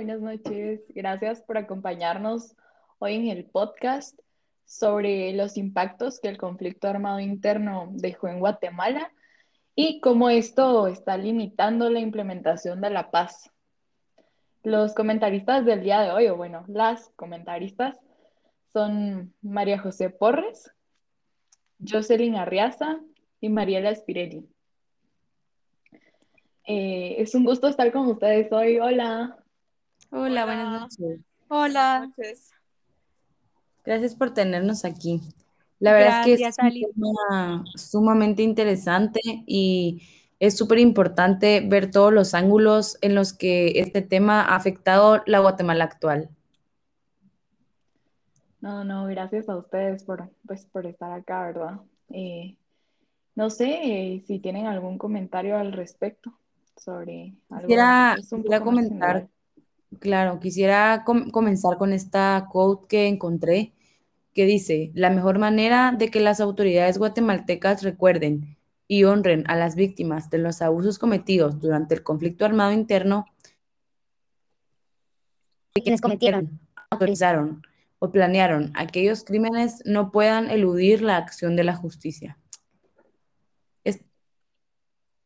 Buenas noches, gracias por acompañarnos hoy en el podcast sobre los impactos que el conflicto armado interno dejó en Guatemala y cómo esto está limitando la implementación de la paz. Los comentaristas del día de hoy, o bueno, las comentaristas, son María José Porres, Jocelyn Arriaza y Mariela Spirelli. Eh, es un gusto estar con ustedes hoy. Hola. Hola, buenas noches. Hola. Gracias por tenernos aquí. La verdad es que es un tema sumamente interesante y es súper importante ver todos los ángulos en los que este tema ha afectado la Guatemala actual. No, no, gracias a ustedes por, pues, por estar acá, ¿verdad? Eh, no sé eh, si tienen algún comentario al respecto sobre algo. Quisiera, quisiera comentar Claro, quisiera comenzar con esta quote que encontré que dice, la mejor manera de que las autoridades guatemaltecas recuerden y honren a las víctimas de los abusos cometidos durante el conflicto armado interno de quienes cometieron, autorizaron o planearon aquellos crímenes no puedan eludir la acción de la justicia. Es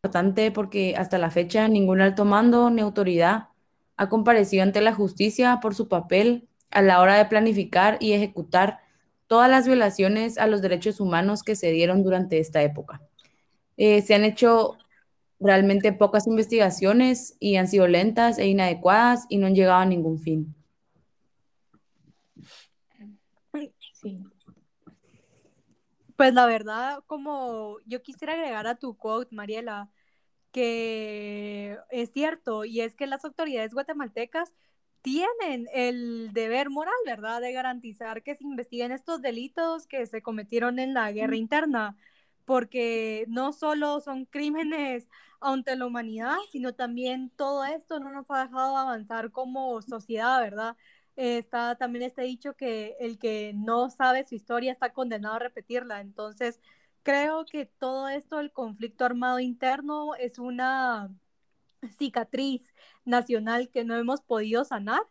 importante porque hasta la fecha ningún alto mando ni autoridad ha comparecido ante la justicia por su papel a la hora de planificar y ejecutar todas las violaciones a los derechos humanos que se dieron durante esta época. Eh, se han hecho realmente pocas investigaciones y han sido lentas e inadecuadas y no han llegado a ningún fin. Pues la verdad, como yo quisiera agregar a tu quote, Mariela, que es cierto, y es que las autoridades guatemaltecas tienen el deber moral, ¿verdad?, de garantizar que se investiguen estos delitos que se cometieron en la guerra interna, porque no solo son crímenes ante la humanidad, sino también todo esto no nos ha dejado avanzar como sociedad, ¿verdad? está también este dicho que el que no sabe su historia está condenado a repetirla, entonces creo que todo esto del conflicto armado interno es una cicatriz nacional que no hemos podido sanar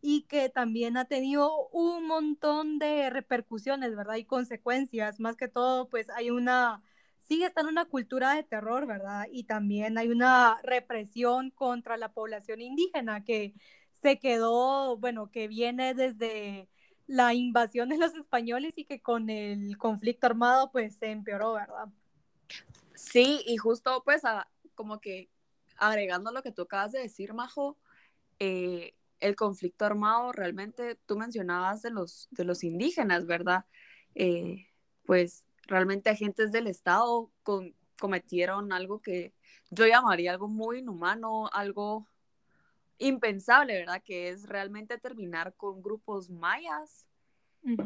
y que también ha tenido un montón de repercusiones, ¿verdad? Y consecuencias. Más que todo, pues hay una, sigue estando una cultura de terror, ¿verdad? Y también hay una represión contra la población indígena que se quedó, bueno, que viene desde la invasión de los españoles y que con el conflicto armado pues se empeoró, ¿verdad? Sí, y justo pues como que agregando lo que tú acabas de decir, Majo, eh, el conflicto armado realmente, tú mencionabas de los, de los indígenas, ¿verdad? Eh, pues realmente agentes del Estado cometieron algo que yo llamaría algo muy inhumano, algo impensable, ¿verdad? Que es realmente terminar con grupos mayas.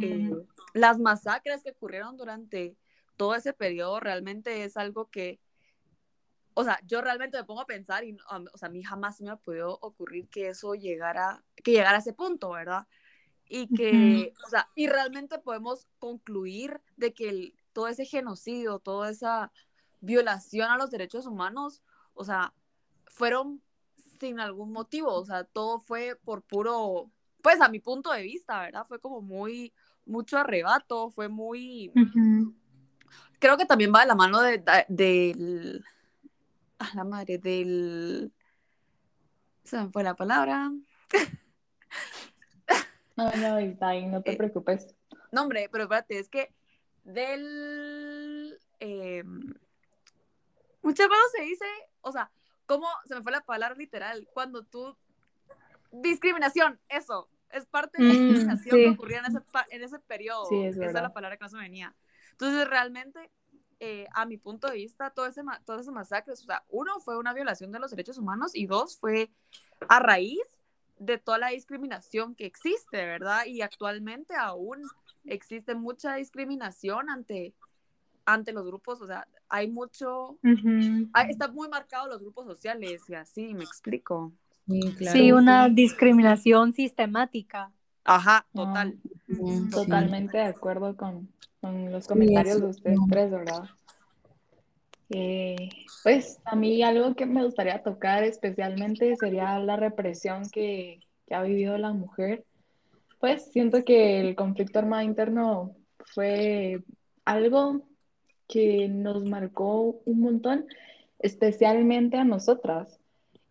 Eh, las masacres que ocurrieron durante todo ese periodo realmente es algo que, o sea, yo realmente me pongo a pensar y, o sea, a mí jamás me ha podido ocurrir que eso llegara, que llegara a ese punto, ¿verdad? Y que, o sea, y realmente podemos concluir de que todo ese genocidio, toda esa violación a los derechos humanos, o sea, fueron sin algún motivo, o sea, todo fue por puro, pues a mi punto de vista, ¿verdad? Fue como muy, mucho arrebato, fue muy... Creo que también va de la mano de, del... A la madre, del... Se me fue la palabra. No, no, está ahí, no te eh, preocupes. No, hombre, pero espérate, es que del... Eh, muchas veces se dice, o sea, ¿Cómo se me fue la palabra literal? Cuando tú. Discriminación, eso. Es parte de la mm, discriminación que ocurría en ese, en ese periodo. Sí, es Esa es la palabra que no se venía. Entonces, realmente, eh, a mi punto de vista, todo ese, todos esos masacres, o sea, uno fue una violación de los derechos humanos y dos fue a raíz de toda la discriminación que existe, ¿verdad? Y actualmente aún existe mucha discriminación ante ante los grupos, o sea, hay mucho, está muy marcado los grupos sociales y así, me explico. Sí, una discriminación sistemática. Ajá, total. totalmente de acuerdo con, los comentarios de ustedes tres, ¿verdad? Eh, pues a mí algo que me gustaría tocar especialmente sería la represión que, que ha vivido la mujer, pues siento que el conflicto armado interno fue algo que nos marcó un montón, especialmente a nosotras.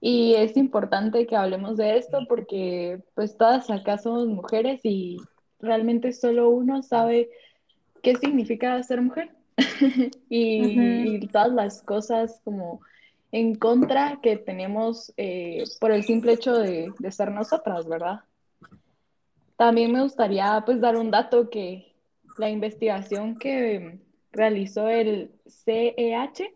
Y es importante que hablemos de esto porque pues todas acá somos mujeres y realmente solo uno sabe qué significa ser mujer y, y, todas las cosas como en contra que tenemos eh, por el simple hecho de, de, ser nosotras, ¿verdad? También me gustaría pues dar un dato que la investigación que realizó el CEH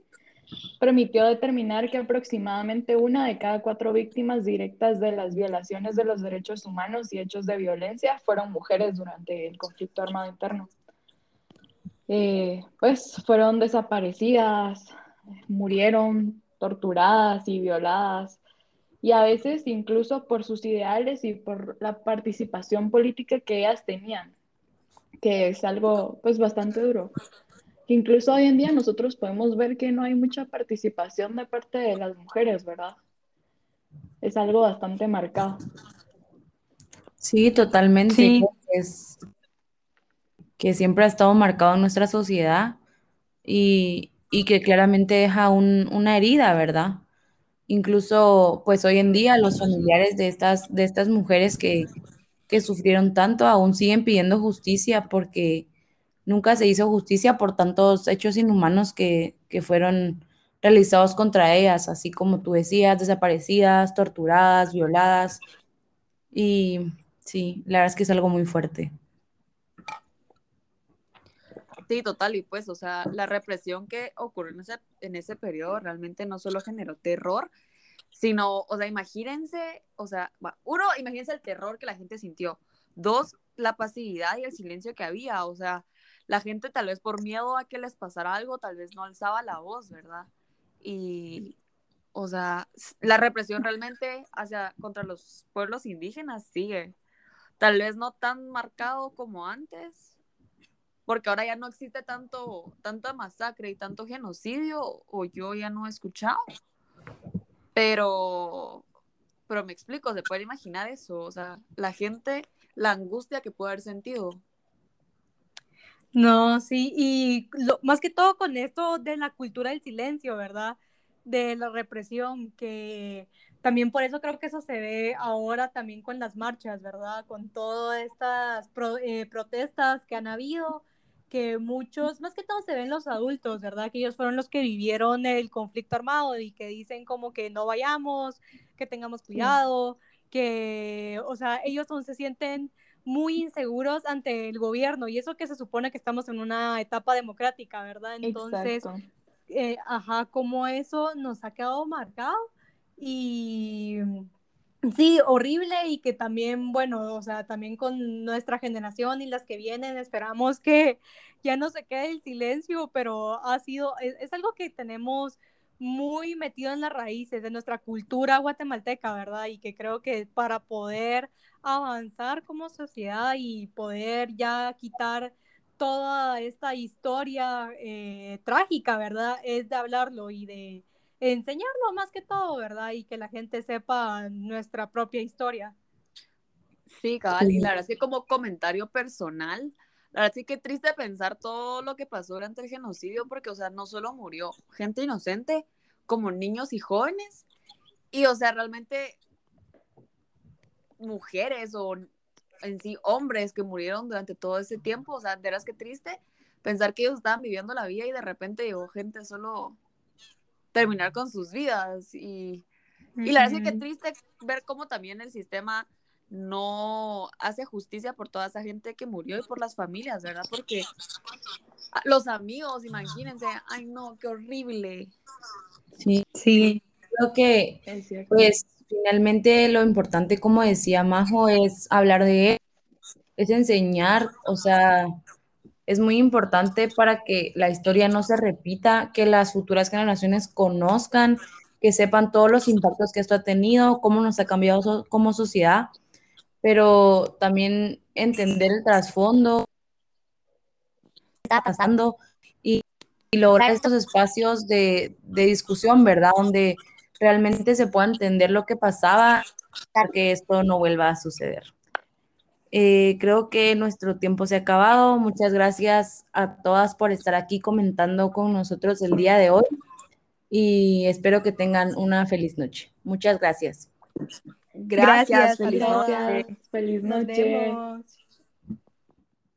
permitió determinar que aproximadamente una de cada cuatro víctimas directas de las violaciones de los derechos humanos y hechos de violencia fueron mujeres durante el conflicto armado interno. Eh, pues fueron desaparecidas, murieron torturadas y violadas, y a veces incluso por sus ideales y por la participación política que ellas tenían, que es algo pues bastante duro. Incluso hoy en día nosotros podemos ver que no hay mucha participación de parte de las mujeres, ¿verdad? Es algo bastante marcado. Sí, totalmente. Sí. Es que siempre ha estado marcado en nuestra sociedad y, y que claramente deja un, una herida, ¿verdad? Incluso, pues hoy en día los familiares de estas, de estas mujeres que, que sufrieron tanto aún siguen pidiendo justicia porque nunca se hizo justicia por tantos hechos inhumanos que, que fueron realizados contra ellas, así como tú decías, desaparecidas, torturadas, violadas. Y sí, la verdad es que es algo muy fuerte. Sí, total, y pues, o sea, la represión que ocurrió en ese, en ese periodo realmente no solo generó terror, sino, o sea, imagínense, o sea, uno, imagínense el terror que la gente sintió. Dos, la pasividad y el silencio que había, o sea, la gente tal vez por miedo a que les pasara algo, tal vez no alzaba la voz, ¿verdad? Y, o sea, la represión realmente hacia, contra los pueblos indígenas sigue. Tal vez no tan marcado como antes, porque ahora ya no existe tanto, tanta masacre y tanto genocidio, o yo ya no he escuchado. Pero, pero me explico, se puede imaginar eso, o sea, la gente, la angustia que puede haber sentido. No, sí, y lo, más que todo con esto de la cultura del silencio, ¿verdad? De la represión, que también por eso creo que eso se ve ahora también con las marchas, ¿verdad? Con todas estas eh, protestas que han habido, que muchos, más que todo se ven los adultos, ¿verdad? Que ellos fueron los que vivieron el conflicto armado y que dicen como que no vayamos, que tengamos cuidado, que, o sea, ellos aún se sienten muy inseguros ante el gobierno y eso que se supone que estamos en una etapa democrática, ¿verdad? Entonces, eh, ajá, como eso nos ha quedado marcado y Sí, horrible y que también, bueno, o sea, también con nuestra generación y las que vienen, esperamos que ya no se quede el silencio, pero ha sido, es, algo que tenemos muy metido en las raíces de nuestra cultura guatemalteca, ¿verdad? Y que creo que para poder avanzar como sociedad y poder ya quitar toda esta historia eh, trágica, ¿verdad? Es de hablarlo y de enseñarlo más que todo, ¿verdad? Y que la gente sepa nuestra propia historia. Sí, cabal, y la verdad es que como comentario personal, la verdad es que triste pensar todo lo que pasó durante el genocidio, porque, o sea, no solo murió gente inocente, como niños y jóvenes, y, o sea, realmente mujeres o en sí hombres que murieron durante todo ese tiempo, o sea, de veras que triste pensar que ellos estaban viviendo la vida y de repente llegó gente solo terminar con sus vidas. Y, y la verdad es que triste ver cómo también el sistema no hace justicia por toda esa gente que murió y por las familias, ¿verdad? Porque los amigos, imagínense, ay no, qué horrible. Sí, sí. Creo que, pues, finalmente lo importante, como decía Majo, es hablar de él, es enseñar, o sea, es muy importante para que la historia no se repita, que las futuras generaciones conozcan, que sepan todos los impactos que esto ha tenido, cómo nos ha cambiado como sociedad, pero también entender el trasfondo está pasando y, lograr estos espacios de, de, discusión, ¿verdad? Donde realmente se pueda entender lo que pasaba para que esto no vuelva a suceder. Eh, creo que nuestro tiempo se ha acabado. Muchas gracias a todas por estar aquí comentando con nosotros el día de hoy y espero que tengan una feliz noche. Muchas gracias. Gracias, Gracias, feliz feliz noche. Feliz Nos noche. vemos.